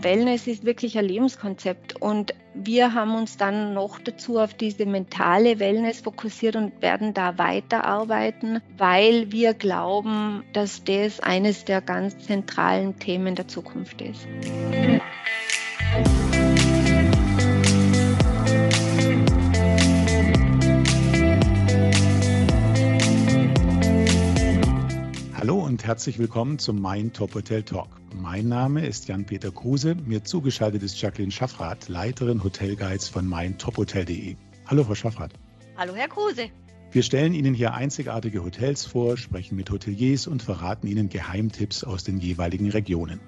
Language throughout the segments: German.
finden. Wellness ist wirklich ein Lebenskonzept und wir haben uns dann noch dazu auf diese mentale Wellness fokussiert und werden da weiterarbeiten, weil wir glauben, dass das eines der ganz zentralen Themen der Zukunft ist. Und herzlich willkommen zum Mein Top Hotel Talk. Mein Name ist Jan-Peter Kruse. Mir zugeschaltet ist Jacqueline Schaffrath, Leiterin Hotelguides von meintophotel.de. Hallo, Frau Schaffrath. Hallo, Herr Kruse. Wir stellen Ihnen hier einzigartige Hotels vor, sprechen mit Hoteliers und verraten Ihnen Geheimtipps aus den jeweiligen Regionen.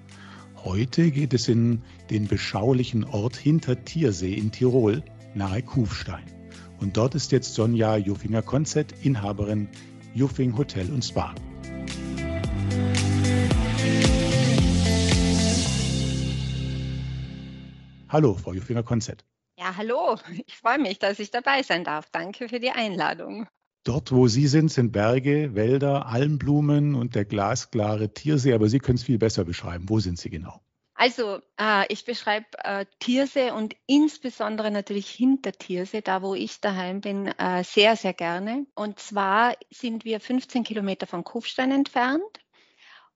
Heute geht es in den beschaulichen Ort hinter Tiersee in Tirol, nahe Kufstein. Und dort ist jetzt Sonja Juffinger-Konzett, Inhaberin Juffing Hotel und Spa. Hallo, Frau Juffinger-Konzett. Ja, hallo. Ich freue mich, dass ich dabei sein darf. Danke für die Einladung. Dort, wo Sie sind, sind Berge, Wälder, Almblumen und der glasklare Tiersee. Aber Sie können es viel besser beschreiben. Wo sind Sie genau? Also, äh, ich beschreibe äh, Tiersee und insbesondere natürlich hinter Tiersee, da wo ich daheim bin, äh, sehr, sehr gerne. Und zwar sind wir 15 Kilometer von Kufstein entfernt.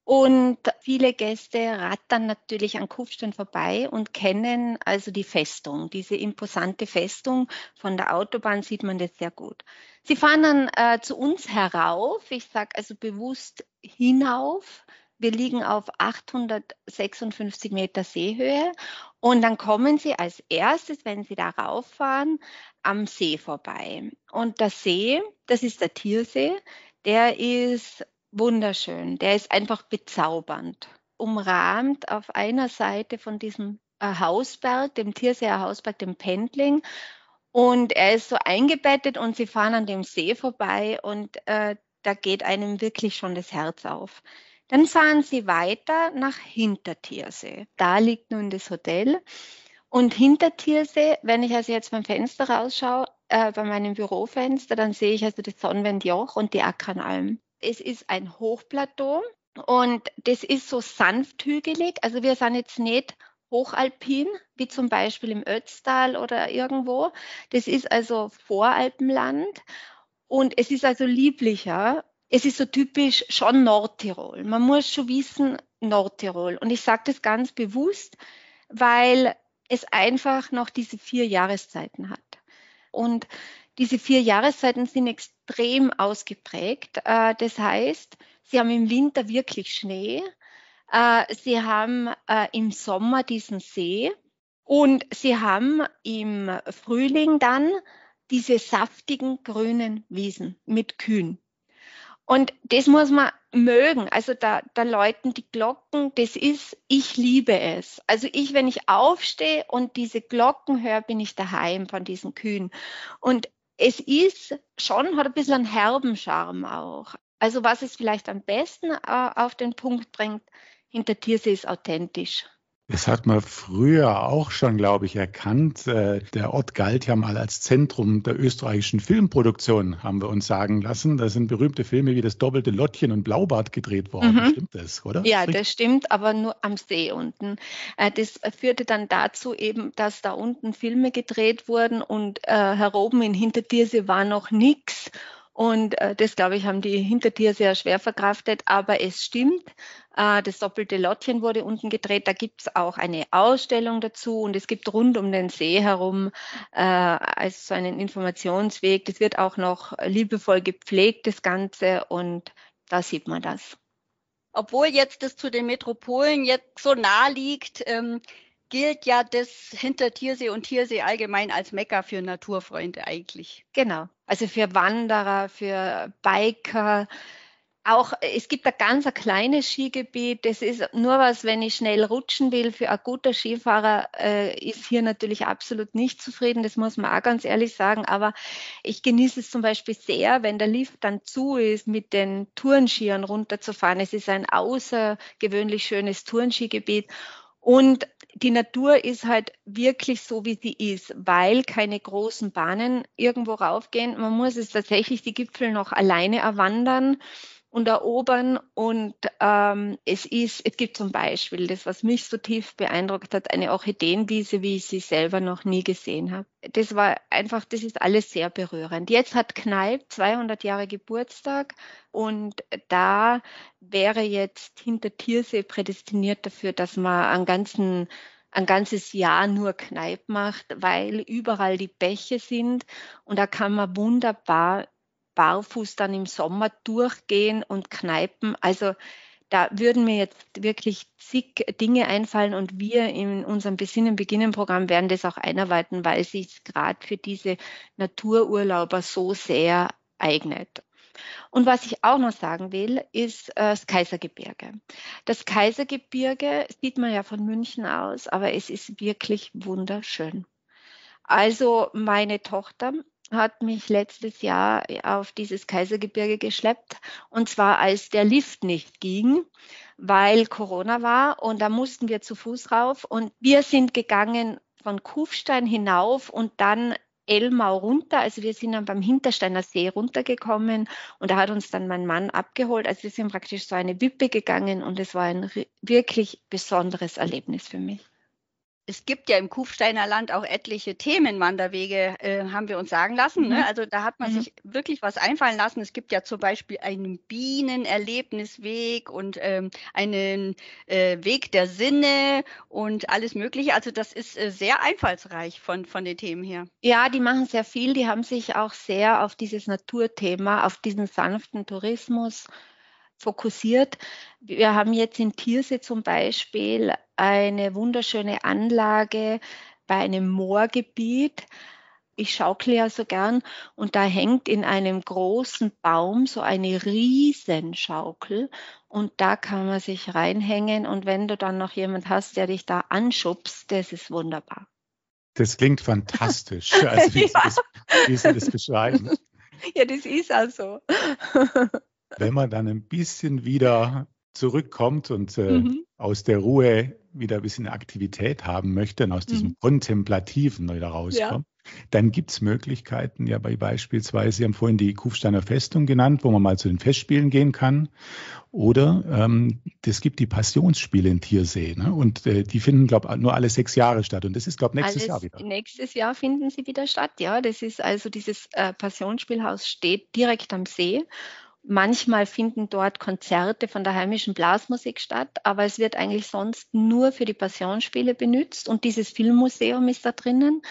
Und viele Gäste rattern natürlich an Kufstein vorbei und kennen also die Festung, diese imposante Festung. Von der Autobahn sieht man das sehr gut. Sie fahren dann äh, zu uns herauf, ich sage also bewusst hinauf. Wir liegen auf 856 Meter Seehöhe und dann kommen Sie als erstes, wenn Sie da rauffahren, am See vorbei. Und der See, das ist der Tiersee, der ist wunderschön. Der ist einfach bezaubernd. Umrahmt auf einer Seite von diesem äh, Hausberg, dem Tierseer Hausberg, dem Pendling. Und er ist so eingebettet und sie fahren an dem See vorbei und äh, da geht einem wirklich schon das Herz auf. Dann fahren sie weiter nach Hintertiersee. Da liegt nun das Hotel. Und Hintertiersee, wenn ich also jetzt beim Fenster rausschaue, äh, bei meinem Bürofenster, dann sehe ich also das Sonnenwendjoch und die Ackernalm. Es ist ein Hochplateau und das ist so sanft hügelig. Also wir sind jetzt nicht hochalpin, wie zum Beispiel im Ötztal oder irgendwo. Das ist also Voralpenland und es ist also lieblicher. Es ist so typisch schon Nordtirol. Man muss schon wissen, Nordtirol. Und ich sage das ganz bewusst, weil es einfach noch diese vier Jahreszeiten hat. Und diese vier Jahreszeiten sind extrem ausgeprägt. Äh, das heißt, sie haben im Winter wirklich Schnee. Äh, sie haben äh, im Sommer diesen See und sie haben im Frühling dann diese saftigen grünen Wiesen mit Kühen. Und das muss man mögen. Also da, da läuten die Glocken. Das ist, ich liebe es. Also ich, wenn ich aufstehe und diese Glocken höre, bin ich daheim von diesen Kühen. Und es ist schon, hat ein bisschen einen herben Charme auch. Also was es vielleicht am besten äh, auf den Punkt bringt, hinter Tiersee ist authentisch. Das hat man früher auch schon, glaube ich, erkannt. Äh, der Ort galt ja mal als Zentrum der österreichischen Filmproduktion, haben wir uns sagen lassen. Da sind berühmte Filme wie das doppelte Lottchen und Blaubart gedreht worden. Mhm. Stimmt das, oder? Ja, das stimmt, aber nur am See unten. Äh, das führte dann dazu eben, dass da unten Filme gedreht wurden und äh, heroben in Hintertiersee war noch nichts. Und äh, das, glaube ich, haben die Hintertier sehr schwer verkraftet. Aber es stimmt, äh, das doppelte Lottchen wurde unten gedreht. Da gibt es auch eine Ausstellung dazu und es gibt rund um den See herum äh, also so einen Informationsweg. Das wird auch noch liebevoll gepflegt, das Ganze. Und da sieht man das. Obwohl jetzt das zu den Metropolen jetzt so nah liegt, ähm, gilt ja das hinter Tiersee und Tiersee allgemein als Mekka für Naturfreunde eigentlich. Genau. Also für Wanderer, für Biker. Auch es gibt ein ganz ein kleines Skigebiet. Das ist nur was, wenn ich schnell rutschen will. Für ein guter Skifahrer äh, ist hier natürlich absolut nicht zufrieden. Das muss man auch ganz ehrlich sagen. Aber ich genieße es zum Beispiel sehr, wenn der Lift dann zu ist, mit den Tourenskiern runterzufahren. Es ist ein außergewöhnlich schönes Tourenskigebiet. Und die Natur ist halt wirklich so, wie sie ist, weil keine großen Bahnen irgendwo raufgehen. Man muss es tatsächlich die Gipfel noch alleine erwandern. Und erobern. Und ähm, es ist, es gibt zum Beispiel das, was mich so tief beeindruckt hat, eine Orchideenwiese, wie ich sie selber noch nie gesehen habe. Das war einfach, das ist alles sehr berührend. Jetzt hat Kneipp 200 Jahre Geburtstag und da wäre jetzt hinter Tiersee prädestiniert dafür, dass man einen ganzen ein ganzes Jahr nur Kneipp macht, weil überall die Bäche sind und da kann man wunderbar barfuß dann im Sommer durchgehen und Kneipen. Also da würden mir jetzt wirklich zig Dinge einfallen und wir in unserem Besinnen beginnen Programm werden das auch einarbeiten, weil es sich gerade für diese Natururlauber so sehr eignet. Und was ich auch noch sagen will, ist äh, das Kaisergebirge. Das Kaisergebirge sieht man ja von München aus, aber es ist wirklich wunderschön. Also meine Tochter hat mich letztes Jahr auf dieses Kaisergebirge geschleppt. Und zwar als der Lift nicht ging, weil Corona war. Und da mussten wir zu Fuß rauf. Und wir sind gegangen von Kufstein hinauf und dann Elmau runter. Also wir sind dann beim Hintersteiner See runtergekommen. Und da hat uns dann mein Mann abgeholt. Also wir sind praktisch so eine Wippe gegangen. Und es war ein wirklich besonderes Erlebnis für mich es gibt ja im Kufsteiner Land auch etliche Themenwanderwege, äh, haben wir uns sagen lassen. Ne? Mhm. Also da hat man mhm. sich wirklich was einfallen lassen. Es gibt ja zum Beispiel einen Bienenerlebnisweg und ähm, einen äh, Weg der Sinne und alles Mögliche. Also das ist äh, sehr einfallsreich von, von den Themen her. Ja, die machen sehr viel. Die haben sich auch sehr auf dieses Naturthema, auf diesen sanften Tourismus fokussiert. Wir haben jetzt in Tiersee zum Beispiel eine wunderschöne Anlage bei einem Moorgebiet. Ich schaukle ja so gern und da hängt in einem großen Baum so eine Riesenschaukel und da kann man sich reinhängen und wenn du dann noch jemand hast, der dich da anschubst, das ist wunderbar. Das klingt fantastisch, also wie, ja. Sie das, wie Sie das beschreiben. Ja, das ist also. Wenn man dann ein bisschen wieder zurückkommt und äh, mhm. aus der Ruhe wieder ein bisschen Aktivität haben möchte und aus diesem mhm. Kontemplativen wieder rauskommt, ja. dann gibt es Möglichkeiten, ja bei beispielsweise, Sie haben vorhin die Kufsteiner Festung genannt, wo man mal zu den Festspielen gehen kann. Oder ähm, es gibt die Passionsspiele in Tiersee. Ne? Und äh, die finden, glaube ich, nur alle sechs Jahre statt. Und das ist, glaube ich, nächstes Alles, Jahr wieder. Nächstes Jahr finden sie wieder statt, ja. Das ist also dieses äh, Passionsspielhaus steht direkt am See. Manchmal finden dort Konzerte von der heimischen Blasmusik statt, aber es wird eigentlich sonst nur für die Passionsspiele benutzt und dieses Filmmuseum ist da drinnen.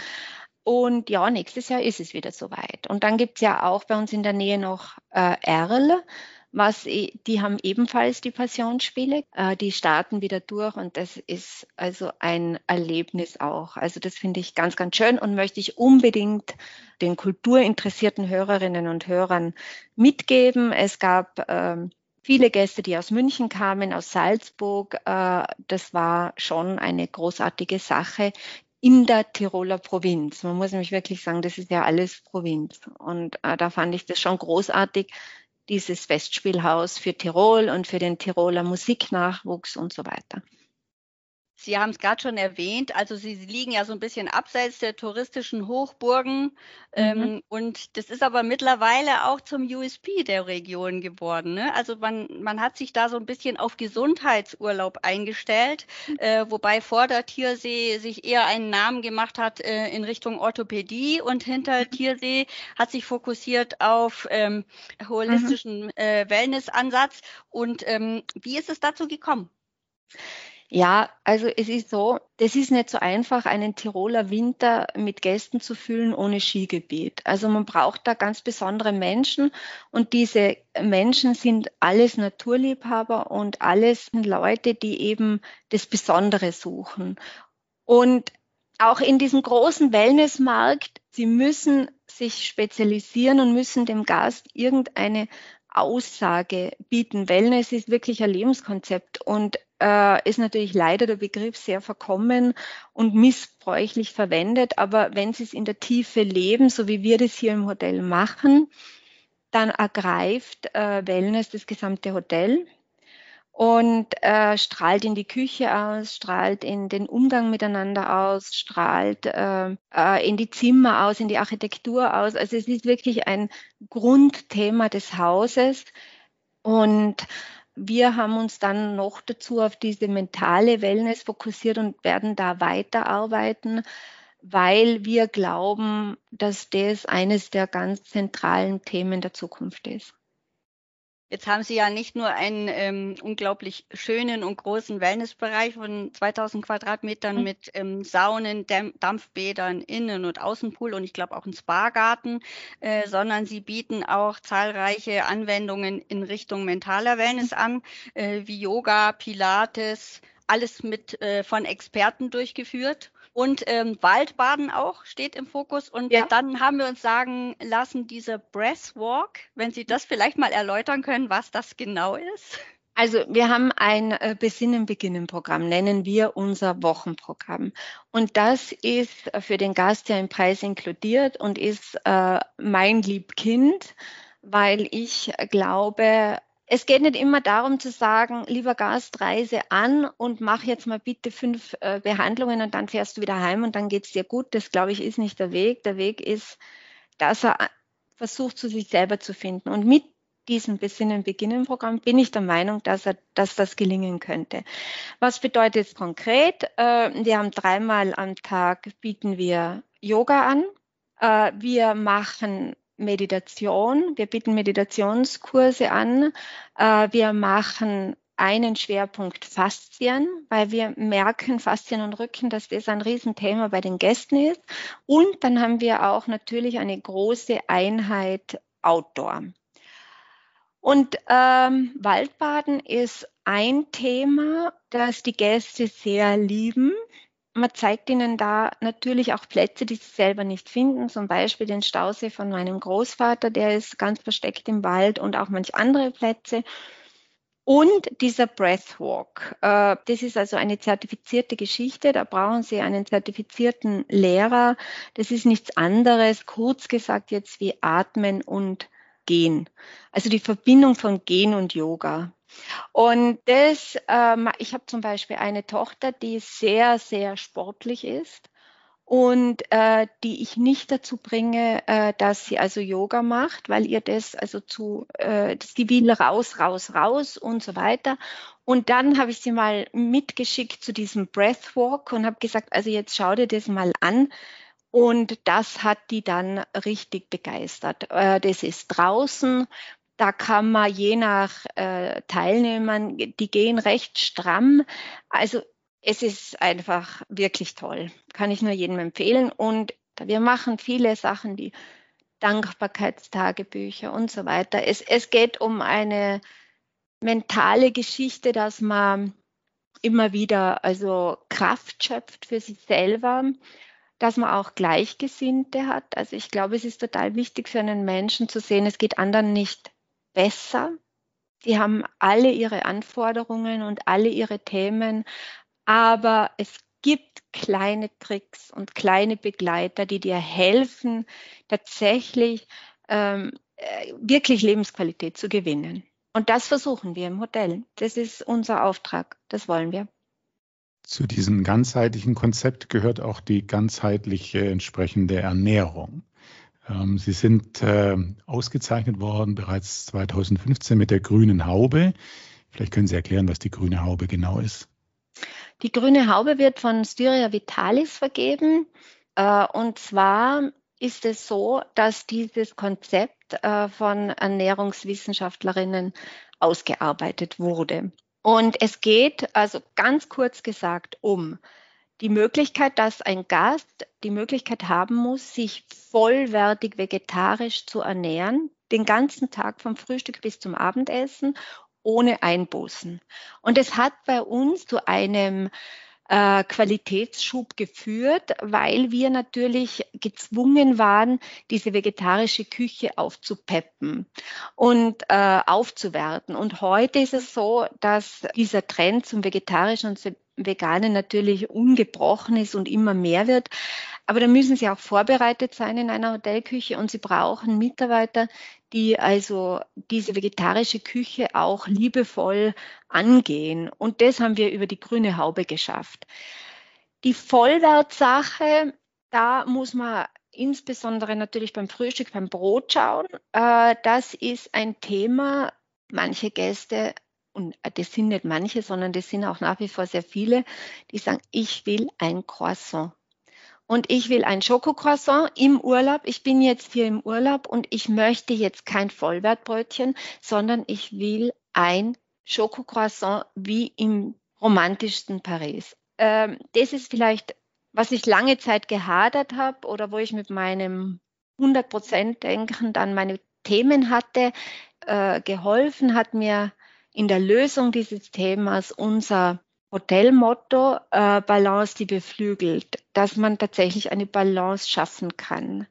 Und ja, nächstes Jahr ist es wieder soweit. Und dann gibt es ja auch bei uns in der Nähe noch äh, Erl was, die haben ebenfalls die Passionsspiele, äh, die starten wieder durch und das ist also ein Erlebnis auch. Also das finde ich ganz, ganz schön und möchte ich unbedingt den kulturinteressierten Hörerinnen und Hörern mitgeben. Es gab ähm, viele Gäste, die aus München kamen, aus Salzburg. Äh, das war schon eine großartige Sache in der Tiroler Provinz. Man muss nämlich wirklich sagen, das ist ja alles Provinz. Und äh, da fand ich das schon großartig, dieses Festspielhaus für Tirol und für den Tiroler Musiknachwuchs und so weiter. Sie haben es gerade schon erwähnt, also Sie liegen ja so ein bisschen abseits der touristischen Hochburgen. Mhm. Ähm, und das ist aber mittlerweile auch zum USP der Region geworden. Ne? Also man, man hat sich da so ein bisschen auf Gesundheitsurlaub eingestellt, mhm. äh, wobei vor der Tiersee sich eher einen Namen gemacht hat äh, in Richtung Orthopädie und hinter mhm. Tiersee hat sich fokussiert auf ähm, holistischen mhm. äh, Wellnessansatz. Und ähm, wie ist es dazu gekommen? Ja, also es ist so, das ist nicht so einfach, einen Tiroler Winter mit Gästen zu füllen ohne Skigebiet. Also man braucht da ganz besondere Menschen und diese Menschen sind alles Naturliebhaber und alles Leute, die eben das Besondere suchen. Und auch in diesem großen Wellnessmarkt, sie müssen sich spezialisieren und müssen dem Gast irgendeine Aussage bieten. Wellness ist wirklich ein Lebenskonzept und äh, ist natürlich leider der Begriff sehr verkommen und missbräuchlich verwendet. Aber wenn Sie es in der Tiefe leben, so wie wir das hier im Hotel machen, dann ergreift äh, Wellness das gesamte Hotel und äh, strahlt in die Küche aus, strahlt in den Umgang miteinander aus, strahlt äh, äh, in die Zimmer aus, in die Architektur aus. Also es ist wirklich ein Grundthema des Hauses, Und wir haben uns dann noch dazu auf diese mentale Wellness fokussiert und werden da weiterarbeiten, weil wir glauben, dass das eines der ganz zentralen Themen der Zukunft ist. Jetzt haben Sie ja nicht nur einen ähm, unglaublich schönen und großen Wellnessbereich von 2000 Quadratmetern mhm. mit ähm, Saunen, Dämpf Dampfbädern, Innen- und Außenpool und ich glaube auch einen Spa-Garten, äh, sondern Sie bieten auch zahlreiche Anwendungen in Richtung mentaler Wellness an, äh, wie Yoga, Pilates, alles mit äh, von Experten durchgeführt. Und ähm, Waldbaden auch steht im Fokus. Und ja. dann haben wir uns sagen lassen, dieser Breathwalk, wenn Sie das vielleicht mal erläutern können, was das genau ist. Also wir haben ein äh, Besinnen beginnen Programm, nennen wir unser Wochenprogramm. Und das ist für den Gast ja im Preis inkludiert und ist äh, mein Liebkind, weil ich glaube, es geht nicht immer darum zu sagen, lieber Gast, reise an und mach jetzt mal bitte fünf äh, Behandlungen und dann fährst du wieder heim und dann geht es dir gut. Das, glaube ich, ist nicht der Weg. Der Weg ist, dass er versucht, zu sich selber zu finden. Und mit diesem Besinnen-Beginnen-Programm bin ich der Meinung, dass, er, dass das gelingen könnte. Was bedeutet es konkret? Äh, wir haben dreimal am Tag bieten wir Yoga an. Äh, wir machen Meditation. Wir bieten Meditationskurse an. Äh, wir machen einen Schwerpunkt Faszien, weil wir merken, Faszien und Rücken, dass das ein Riesenthema bei den Gästen ist. Und dann haben wir auch natürlich eine große Einheit Outdoor. Und ähm, Waldbaden ist ein Thema, das die Gäste sehr lieben man zeigt ihnen da natürlich auch Plätze, die sie selber nicht finden, zum Beispiel den Stausee von meinem Großvater, der ist ganz versteckt im Wald und auch manch andere Plätze. Und dieser Breathwalk, äh, das ist also eine zertifizierte Geschichte, da brauchen Sie einen zertifizierten Lehrer. Das ist nichts anderes, kurz gesagt jetzt wie Atmen und Gehen. Also die Verbindung von Gehen und Yoga. Und das, ähm, ich habe zum Beispiel eine Tochter, die sehr, sehr sportlich ist und äh, die ich nicht dazu bringe, äh, dass sie also Yoga macht, weil ihr das also zu, äh, die will raus, raus, raus und so weiter. Und dann habe ich sie mal mitgeschickt zu diesem Breathwalk und habe gesagt, also jetzt schau dir das mal an. Und das hat die dann richtig begeistert. Äh, das ist draußen, da kann man je nach äh, Teilnehmern, die gehen recht stramm. Also es ist einfach wirklich toll. Kann ich nur jedem empfehlen. Und wir machen viele Sachen, die Dankbarkeitstagebücher und so weiter. Es, es geht um eine mentale Geschichte, dass man immer wieder also Kraft schöpft für sich selber, dass man auch Gleichgesinnte hat. Also ich glaube, es ist total wichtig für einen Menschen zu sehen, es geht anderen nicht besser. Sie haben alle ihre Anforderungen und alle ihre Themen, aber es gibt kleine Tricks und kleine Begleiter, die dir helfen, tatsächlich ähm, äh, wirklich Lebensqualität zu gewinnen. Und das versuchen wir im Hotel. Das ist unser Auftrag. Das wollen wir. Zu diesem ganzheitlichen Konzept gehört auch die ganzheitliche entsprechende Ernährung. Ähm, Sie sind äh, ausgezeichnet worden bereits 2015 mit der grünen Haube. Vielleicht können Sie erklären, was die grüne Haube genau ist. Die grüne Haube wird von Styria Vitalis vergeben. Äh, und zwar ist es so, dass dieses Konzept äh, von Ernährungswissenschaftlerinnen ausgearbeitet wurde. Und es geht also ganz kurz gesagt um die Möglichkeit, dass ein Gast die Möglichkeit haben muss, sich vollwertig vegetarisch zu ernähren, den ganzen Tag vom Frühstück bis zum Abendessen, ohne Einbußen. Und es hat bei uns zu einem äh, Qualitätsschub geführt, weil wir natürlich gezwungen waren, diese vegetarische Küche aufzupeppen und äh, aufzuwerten. Und heute ist es so, dass dieser Trend zum Vegetarischen und Veganen natürlich ungebrochen ist und immer mehr wird. Aber da müssen sie auch vorbereitet sein in einer Hotelküche und sie brauchen Mitarbeiter, die also diese vegetarische Küche auch liebevoll angehen. Und das haben wir über die grüne Haube geschafft. Die Vollwertsache, da muss man insbesondere natürlich beim Frühstück, beim Brot schauen. Äh, das ist ein Thema, manche Gäste, und das sind nicht manche, sondern das sind auch nach wie vor sehr viele, die sagen, ich will ein Croissant. Und ich will ein Schokocroissant im Urlaub. Ich bin jetzt hier im Urlaub und ich möchte jetzt kein Vollwertbrötchen, sondern ich will ein Schokocroissant wie im romantischsten Paris. Ähm, das ist vielleicht, was ich lange Zeit gehadert habe oder wo ich mit meinem 100% Denken dann meine Themen hatte. Äh, geholfen hat mir in der Lösung dieses Themas unser Hotelmotto äh, Balance, die beflügelt, dass man tatsächlich eine Balance schaffen kann.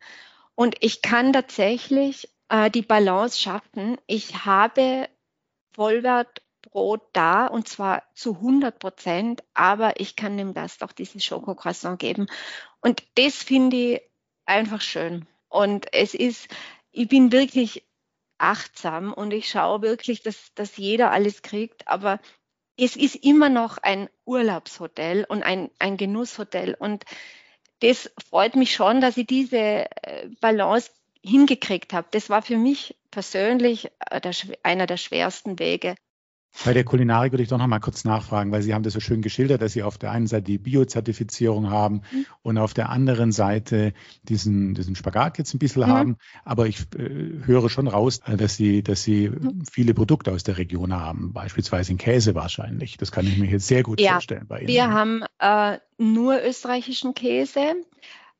Und ich kann tatsächlich äh, die Balance schaffen. Ich habe Vollwertbrot da und zwar zu 100 Prozent, aber ich kann dem Gast auch dieses Schokocroissant geben. Und das finde ich einfach schön. Und es ist, ich bin wirklich achtsam und ich schaue wirklich, dass, dass jeder alles kriegt, aber es ist immer noch ein Urlaubshotel und ein, ein Genusshotel. Und das freut mich schon, dass ich diese äh, Balance hingekriegt habe. Das war für mich persönlich äh, einer der schwersten Wege. Bei der Kulinarik würde ich doch noch mal kurz nachfragen, weil Sie haben das so schön geschildert, dass Sie auf der einen Seite die Bio-Zertifizierung haben mhm. und auf der anderen Seite diesen, diesen Spagat jetzt ein bisschen mhm. haben. Aber ich äh, höre schon raus, dass Sie, dass Sie mhm. viele Produkte aus der Region haben, beispielsweise in Käse wahrscheinlich. Das kann ich mir jetzt sehr gut ja, vorstellen bei Ihnen. Wir haben äh, nur österreichischen Käse.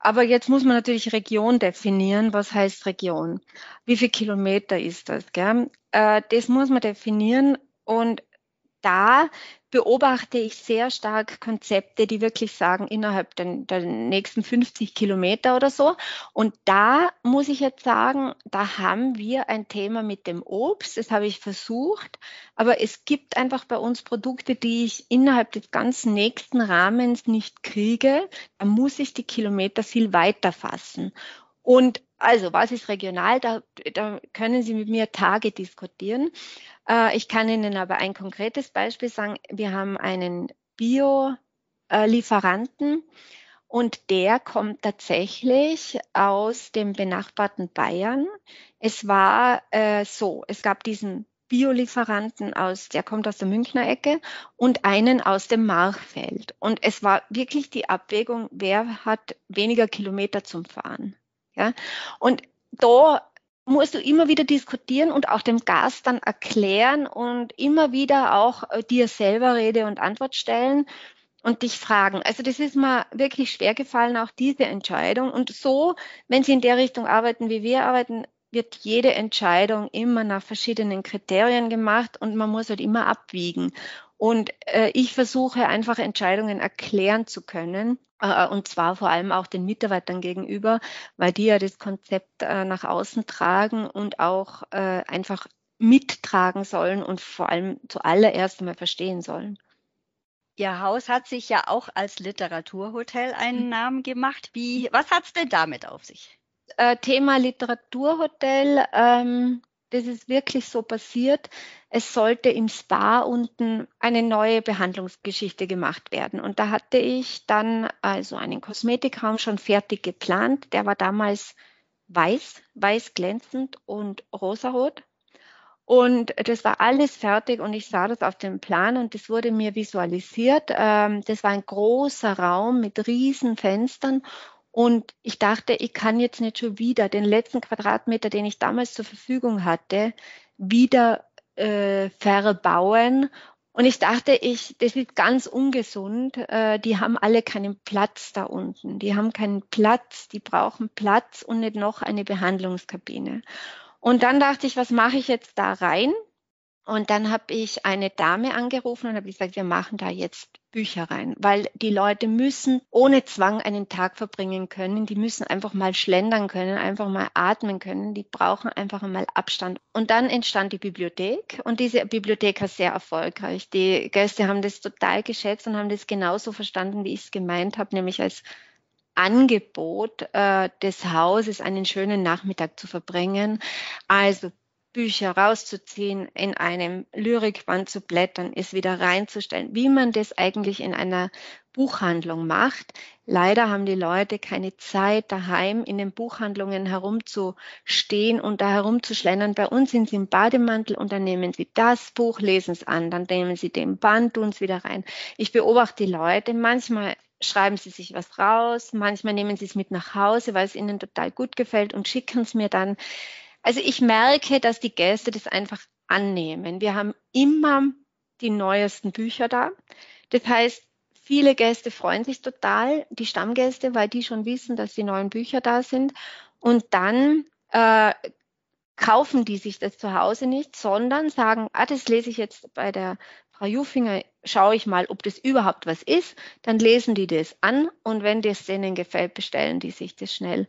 Aber jetzt muss man natürlich Region definieren. Was heißt Region? Wie viele Kilometer ist das? Gell? Äh, das muss man definieren und da beobachte ich sehr stark Konzepte, die wirklich sagen, innerhalb der, der, nächsten 50 Kilometer oder so. Und da muss ich jetzt sagen, da haben wir ein Thema mit dem Obst. Das habe ich versucht. Aber es gibt einfach bei uns Produkte, die ich innerhalb des ganzen nächsten Rahmens nicht kriege. Da muss ich die Kilometer viel weiter fassen. Und also, was ist regional? Da, da können Sie mit mir Tage diskutieren. Äh, ich kann Ihnen aber ein konkretes Beispiel sagen. Wir haben einen Bio-Lieferanten und der kommt tatsächlich aus dem benachbarten Bayern. Es war äh, so, es gab diesen Biolieferanten aus, der kommt aus der Münchner Ecke und einen aus dem Marchfeld. Und es war wirklich die Abwägung, wer hat weniger Kilometer zum Fahren. Ja? Und da musst du immer wieder diskutieren und auch dem Gast dann erklären und immer wieder auch äh, dir selber Rede und Antwort stellen und dich fragen. Also das ist mir wirklich schwer gefallen, auch diese Entscheidung. Und so, wenn Sie in der Richtung arbeiten, wie wir arbeiten, wird jede Entscheidung immer nach verschiedenen Kriterien gemacht und man muss halt immer abwiegen. Und äh, ich versuche einfach Entscheidungen erklären zu können. Äh, und zwar vor allem auch den Mitarbeitern gegenüber, weil die ja das Konzept äh, nach außen tragen und auch äh, einfach mittragen sollen und vor allem zuallererst einmal verstehen sollen. Ihr Haus hat sich ja auch als Literaturhotel einen mhm. Namen gemacht. Wie, was hat es denn damit auf sich? Äh, Thema Literaturhotel. Ähm, das ist wirklich so passiert. Es sollte im Spa unten eine neue Behandlungsgeschichte gemacht werden. Und da hatte ich dann also einen Kosmetikraum schon fertig geplant. Der war damals weiß, weiß glänzend und rosarot. Und das war alles fertig und ich sah das auf dem Plan und das wurde mir visualisiert. Ähm, das war ein großer Raum mit riesen Fenstern und ich dachte, ich kann jetzt nicht schon wieder den letzten Quadratmeter, den ich damals zur Verfügung hatte, wieder äh, verbauen. Und ich dachte, ich, das ist ganz ungesund. Äh, die haben alle keinen Platz da unten. Die haben keinen Platz, die brauchen Platz und nicht noch eine Behandlungskabine. Und dann dachte ich, was mache ich jetzt da rein? Und dann habe ich eine Dame angerufen und habe gesagt, wir machen da jetzt Bücher rein, weil die Leute müssen ohne Zwang einen Tag verbringen können. Die müssen einfach mal schlendern können, einfach mal atmen können. Die brauchen einfach mal Abstand. Und dann entstand die Bibliothek und diese Bibliothek war sehr erfolgreich. Die Gäste haben das total geschätzt und haben das genauso verstanden, wie ich es gemeint habe, nämlich als Angebot äh, des Hauses einen schönen Nachmittag zu verbringen. Also Bücher rauszuziehen, in einem Lyrikband zu blättern, es wieder reinzustellen, wie man das eigentlich in einer Buchhandlung macht. Leider haben die Leute keine Zeit, daheim in den Buchhandlungen herumzustehen und da herumzuschlendern. Bei uns sind sie im Bademantel und dann nehmen sie das Buch, lesen es an, dann nehmen sie den Band, tun es wieder rein. Ich beobachte die Leute, manchmal schreiben sie sich was raus, manchmal nehmen sie es mit nach Hause, weil es ihnen total gut gefällt und schicken es mir dann. Also ich merke, dass die Gäste das einfach annehmen. Wir haben immer die neuesten Bücher da. Das heißt, viele Gäste freuen sich total, die Stammgäste, weil die schon wissen, dass die neuen Bücher da sind. Und dann äh, kaufen die sich das zu Hause nicht, sondern sagen, ah, das lese ich jetzt bei der Frau Jufinger, schaue ich mal, ob das überhaupt was ist. Dann lesen die das an und wenn das denen gefällt, bestellen die sich das schnell.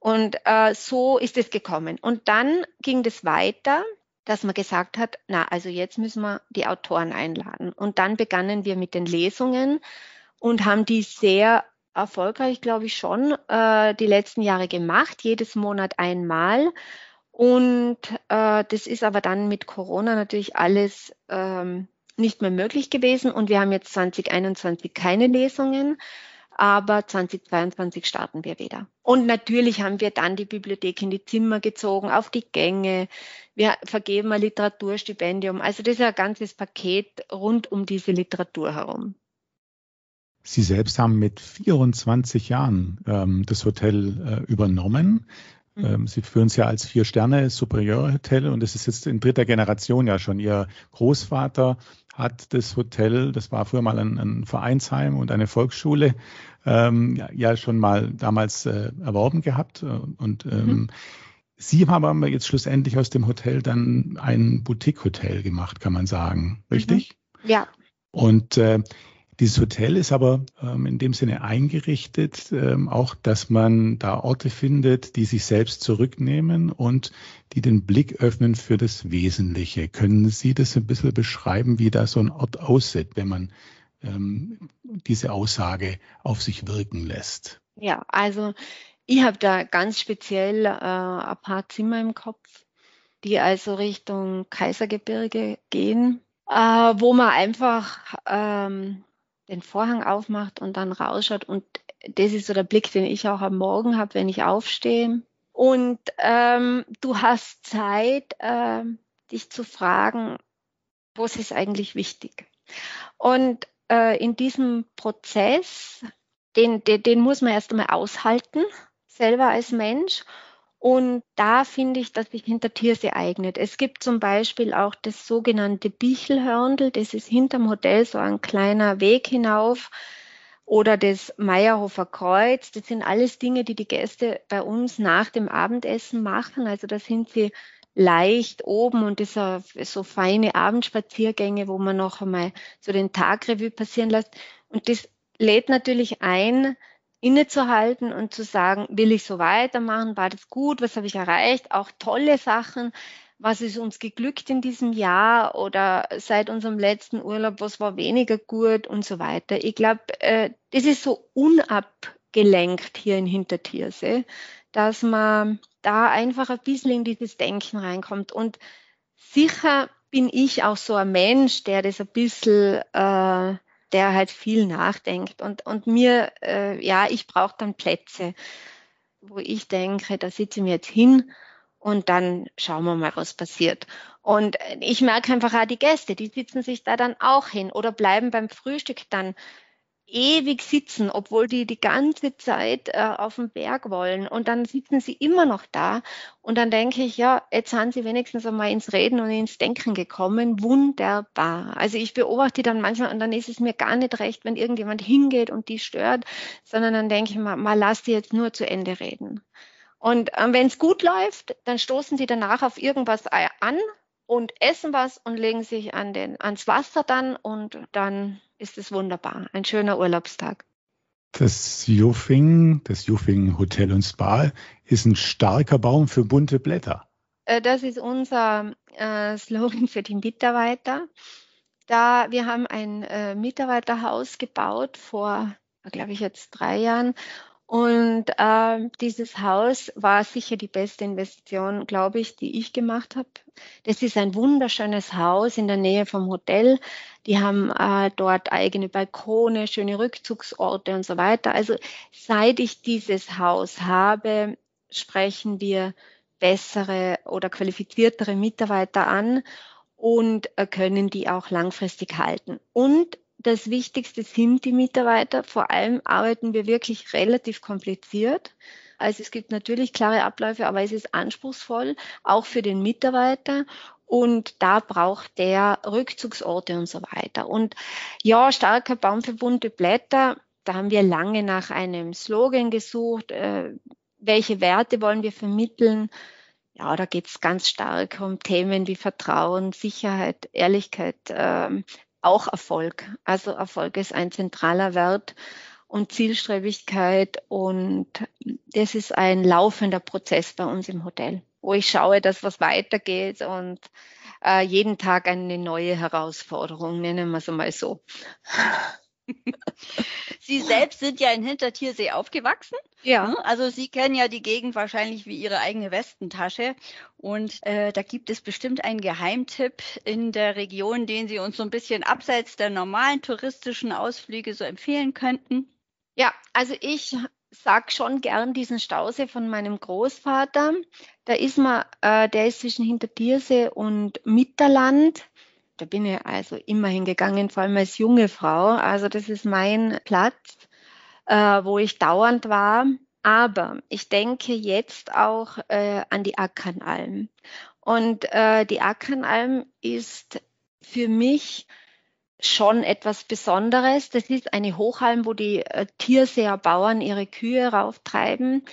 Und äh, so ist es gekommen. Und dann ging das weiter, dass man gesagt hat, na, also jetzt müssen wir die Autoren einladen. Und dann begannen wir mit den Lesungen und haben die sehr erfolgreich, glaube ich, schon äh, die letzten Jahre gemacht, jedes Monat einmal. Und äh, das ist aber dann mit Corona natürlich alles ähm, nicht mehr möglich gewesen. Und wir haben jetzt 2021 keine Lesungen aber 2022 starten wir wieder. Und natürlich haben wir dann die Bibliothek in die Zimmer gezogen, auf die Gänge. Wir vergeben ein Literaturstipendium. Also das ist ein ganzes Paket rund um diese Literatur herum. Sie selbst haben mit 24 Jahren ähm, das Hotel äh, übernommen. Mhm. Ähm, Sie führen es ja als Vier-Sterne Superior Hotel und es ist jetzt in dritter Generation ja schon. Ihr Großvater hat das Hotel, das war früher mal ein, ein Vereinsheim und eine Volksschule, ähm, ja, schon mal damals äh, erworben gehabt. Und ähm, mhm. Sie haben aber jetzt schlussendlich aus dem Hotel dann ein Boutique-Hotel gemacht, kann man sagen. Richtig? Mhm. Ja. Und äh, dieses Hotel ist aber ähm, in dem Sinne eingerichtet, ähm, auch dass man da Orte findet, die sich selbst zurücknehmen und die den Blick öffnen für das Wesentliche. Können Sie das ein bisschen beschreiben, wie da so ein Ort aussieht, wenn man ähm, diese Aussage auf sich wirken lässt? Ja, also ich habe da ganz speziell äh, ein paar Zimmer im Kopf, die also Richtung Kaisergebirge gehen, äh, wo man einfach ähm, den Vorhang aufmacht und dann rausschaut. Und das ist so der Blick, den ich auch am Morgen habe, wenn ich aufstehe. Und ähm, du hast Zeit, äh, dich zu fragen, was ist eigentlich wichtig? Und äh, in diesem Prozess, den, den, den muss man erst einmal aushalten, selber als Mensch. Und da finde ich, dass sich Hintertiersee eignet. Es gibt zum Beispiel auch das sogenannte Bichelhörndl, das ist hinterm Hotel so ein kleiner Weg hinauf. Oder das Meierhofer Kreuz. Das sind alles Dinge, die die Gäste bei uns nach dem Abendessen machen. Also da sind sie leicht oben und sind so feine Abendspaziergänge, wo man noch einmal so den Tagrevue passieren lässt. Und das lädt natürlich ein, innezuhalten und zu sagen, will ich so weitermachen? War das gut? Was habe ich erreicht? Auch tolle Sachen. Was ist uns geglückt in diesem Jahr oder seit unserem letzten Urlaub? Was war weniger gut und so weiter? Ich glaube, äh, das ist so unabgelenkt hier in Hintertiersee, dass man da einfach ein bisschen in dieses Denken reinkommt. Und sicher bin ich auch so ein Mensch, der das ein bisschen äh, der halt viel nachdenkt. Und, und mir, äh, ja, ich brauche dann Plätze, wo ich denke, da sitze ich mir jetzt hin und dann schauen wir mal, was passiert. Und ich merke einfach auch die Gäste, die sitzen sich da dann auch hin oder bleiben beim Frühstück dann ewig sitzen, obwohl die die ganze Zeit äh, auf dem Berg wollen. Und dann sitzen sie immer noch da. Und dann denke ich, ja, jetzt sind sie wenigstens einmal ins Reden und ins Denken gekommen. Wunderbar. Also ich beobachte dann manchmal und dann ist es mir gar nicht recht, wenn irgendjemand hingeht und die stört, sondern dann denke ich mal, mal lass die jetzt nur zu Ende reden. Und äh, wenn es gut läuft, dann stoßen sie danach auf irgendwas an und essen was und legen sich an den, ans Wasser dann und dann ist es wunderbar. Ein schöner Urlaubstag. Das Jufing, das Jufing Hotel und Spa, ist ein starker Baum für bunte Blätter. Äh, das ist unser äh, Slogan für die Mitarbeiter. Da wir haben ein äh, Mitarbeiterhaus gebaut vor, glaube ich, jetzt drei Jahren. Und äh, dieses Haus war sicher die beste Investition, glaube ich, die ich gemacht habe. Das ist ein wunderschönes Haus in der Nähe vom Hotel. Die haben äh, dort eigene Balkone, schöne Rückzugsorte und so weiter. Also seit ich dieses Haus habe, sprechen wir bessere oder qualifiziertere Mitarbeiter an und äh, können die auch langfristig halten. Und das Wichtigste sind die Mitarbeiter. Vor allem arbeiten wir wirklich relativ kompliziert. Also es gibt natürlich klare Abläufe, aber es ist anspruchsvoll, auch für den Mitarbeiter. Und da braucht der Rückzugsorte und so weiter. Und ja, starker Baum für bunte Blätter. Da haben wir lange nach einem Slogan gesucht. Äh, welche Werte wollen wir vermitteln? Ja, da geht es ganz stark um Themen wie Vertrauen, Sicherheit, Ehrlichkeit, ähm, auch Erfolg. Also Erfolg ist ein zentraler Wert und Zielstrebigkeit und das ist ein laufender Prozess bei uns im Hotel, wo ich schaue, dass was weitergeht und äh, jeden Tag eine neue Herausforderung, nennen wir es mal so. Sie selbst sind ja in Hintertiersee aufgewachsen. Ja. Ne? Also Sie kennen ja die Gegend wahrscheinlich wie Ihre eigene Westentasche. Und äh, da gibt es bestimmt einen Geheimtipp in der Region, den Sie uns so ein bisschen abseits der normalen touristischen Ausflüge so empfehlen könnten. Ja, also ich sag schon gern diesen Stausee von meinem Großvater. Da ist man, äh, der ist zwischen Hintertiersee und Mitterland. Da bin ich also immer hingegangen, vor allem als junge Frau. Also das ist mein Platz, äh, wo ich dauernd war. Aber ich denke jetzt auch äh, an die Ackernalm. Und äh, die Ackernalm ist für mich schon etwas Besonderes. Das ist eine Hochalm, wo die äh, Tierseher Bauern ihre Kühe rauftreiben.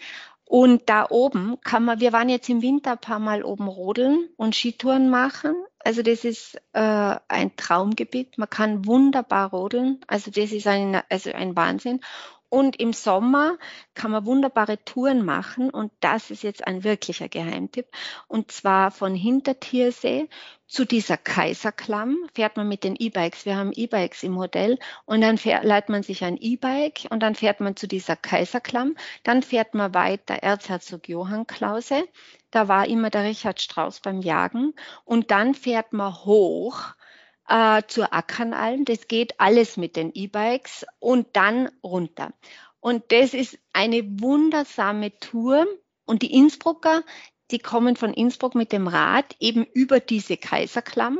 Und da oben kann man, wir waren jetzt im Winter ein paar Mal oben rodeln und Skitouren machen. Also das ist äh, ein Traumgebiet. Man kann wunderbar rodeln. Also das ist ein, also ein Wahnsinn. Und im Sommer kann man wunderbare Touren machen und das ist jetzt ein wirklicher Geheimtipp. Und zwar von Hintertiersee zu dieser Kaiserklamm fährt man mit den E-Bikes. Wir haben E-Bikes im Hotel und dann fährt, leiht man sich ein E-Bike und dann fährt man zu dieser Kaiserklamm. Dann fährt man weiter Erzherzog Johann Klause. Da war immer der Richard Strauss beim Jagen und dann fährt man hoch äh, zur Ackernalm. Das geht alles mit den E-Bikes und dann runter. Und das ist eine wundersame Tour. Und die Innsbrucker, die kommen von Innsbruck mit dem Rad eben über diese Kaiserklamm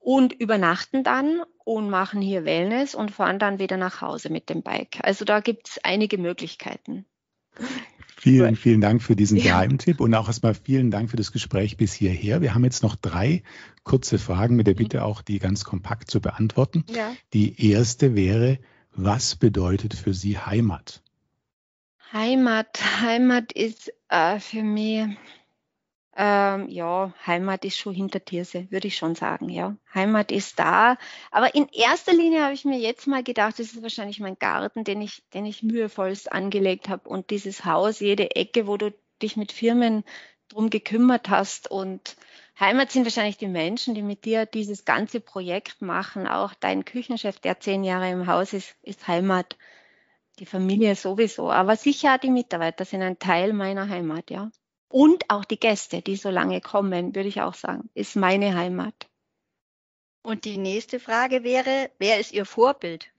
und übernachten dann und machen hier Wellness und fahren dann wieder nach Hause mit dem Bike. Also da gibt es einige Möglichkeiten. Vielen, vielen Dank für diesen ja. Geheimtipp und auch erstmal vielen Dank für das Gespräch bis hierher. Wir haben jetzt noch drei kurze Fragen mit der Bitte auch, die ganz kompakt zu beantworten. Ja. Die erste wäre, was bedeutet für Sie Heimat? Heimat, Heimat ist äh, für mich ähm, ja, Heimat ist schon hinter Tierse, würde ich schon sagen, ja. Heimat ist da. Aber in erster Linie habe ich mir jetzt mal gedacht, das ist wahrscheinlich mein Garten, den ich, den ich mühevollst angelegt habe und dieses Haus, jede Ecke, wo du dich mit Firmen drum gekümmert hast und Heimat sind wahrscheinlich die Menschen, die mit dir dieses ganze Projekt machen. Auch dein Küchenchef, der zehn Jahre im Haus ist, ist Heimat. Die Familie sowieso. Aber sicher die Mitarbeiter sind ein Teil meiner Heimat, ja. Und auch die Gäste, die so lange kommen, würde ich auch sagen, ist meine Heimat. Und die nächste Frage wäre, wer ist Ihr Vorbild?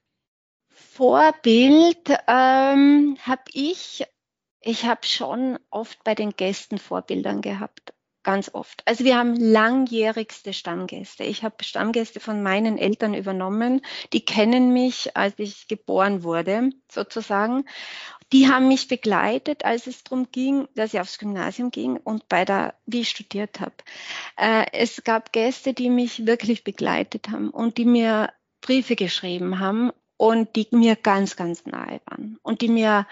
Vorbild ähm, habe ich, ich habe schon oft bei den Gästen Vorbildern gehabt ganz oft. Also wir haben langjährigste Stammgäste. Ich habe Stammgäste von meinen Eltern übernommen. Die kennen mich, als ich geboren wurde, sozusagen. Die haben mich begleitet, als es darum ging, dass ich aufs Gymnasium ging und bei der, wie ich studiert habe. Äh, es gab Gäste, die mich wirklich begleitet haben und die mir Briefe geschrieben haben und die mir ganz, ganz nahe waren und die mir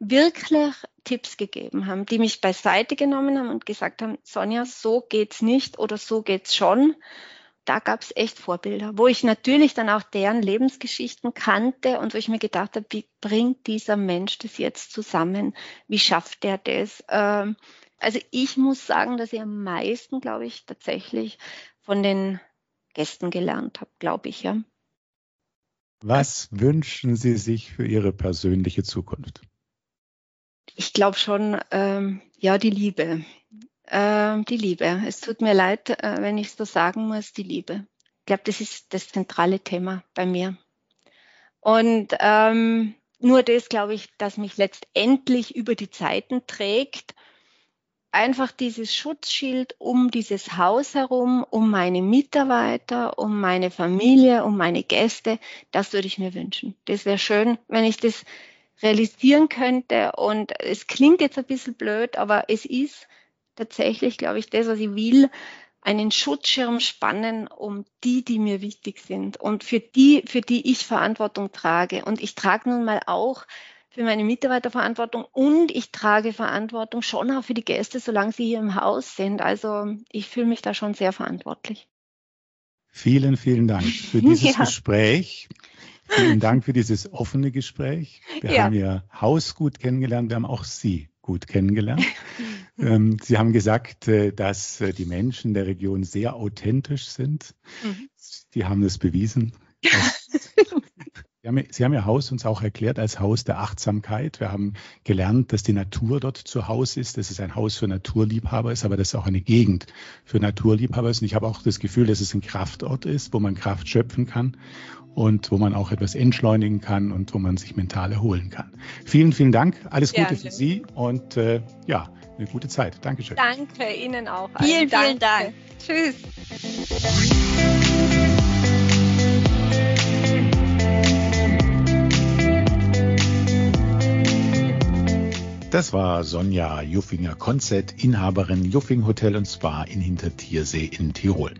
wirklich Tipps gegeben haben, die mich beiseite genommen haben und gesagt haben, Sonja, so geht's nicht oder so geht's schon. Da gab es echt Vorbilder, wo ich natürlich dann auch deren Lebensgeschichten kannte und wo ich mir gedacht habe, wie bringt dieser Mensch das jetzt zusammen? Wie schafft er das? Ähm, also ich muss sagen, dass ich am meisten, glaube ich, tatsächlich von den Gästen gelernt habe, glaube ich, ja. Was wünschen Sie sich für Ihre persönliche Zukunft? Ich glaube schon, ähm, ja, die Liebe. Ähm, die Liebe. Es tut mir leid, äh, wenn ich es so sagen muss, die Liebe. Ich glaube, das ist das zentrale Thema bei mir. Und ähm, nur das, glaube ich, dass mich letztendlich über die Zeiten trägt. Einfach dieses Schutzschild um dieses Haus herum, um meine Mitarbeiter, um meine Familie, um meine Gäste, das würde ich mir wünschen. Das wäre schön, wenn ich das realisieren könnte. Und es klingt jetzt ein bisschen blöd, aber es ist tatsächlich, glaube ich, das, was ich will, einen Schutzschirm spannen um die, die mir wichtig sind und für die, für die ich Verantwortung trage. Und ich trage nun mal auch für meine Mitarbeiter Verantwortung und ich trage Verantwortung schon auch für die Gäste, solange sie hier im Haus sind. Also ich fühle mich da schon sehr verantwortlich. Vielen, vielen Dank für dieses ja. Gespräch. Vielen Dank für dieses offene Gespräch. Wir ja. haben Ihr Haus gut kennengelernt, wir haben auch Sie gut kennengelernt. ähm, Sie haben gesagt, äh, dass äh, die Menschen der Region sehr authentisch sind. Mhm. Die haben das bewiesen. Sie haben, Sie haben Ihr Haus uns auch erklärt als Haus der Achtsamkeit. Wir haben gelernt, dass die Natur dort zu Hause ist, dass es ein Haus für Naturliebhaber ist, aber dass es auch eine Gegend für Naturliebhaber ist. Und ich habe auch das Gefühl, dass es ein Kraftort ist, wo man Kraft schöpfen kann und wo man auch etwas entschleunigen kann und wo man sich mental erholen kann. Vielen, vielen Dank. Alles Gute Gerne. für Sie und äh, ja, eine gute Zeit. Dankeschön. Danke Ihnen auch. Vielen, vielen Dank. Tschüss. Das war Sonja Juffinger-Konzett, Inhaberin Juffing Hotel und Spa in Hintertiersee in Tirol.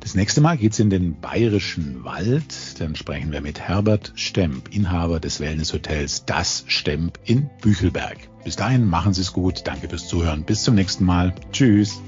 Das nächste Mal geht's in den Bayerischen Wald. Dann sprechen wir mit Herbert Stemp, Inhaber des Wellnesshotels Das Stemp in Büchelberg. Bis dahin machen Sie es gut. Danke fürs Zuhören. Bis zum nächsten Mal. Tschüss.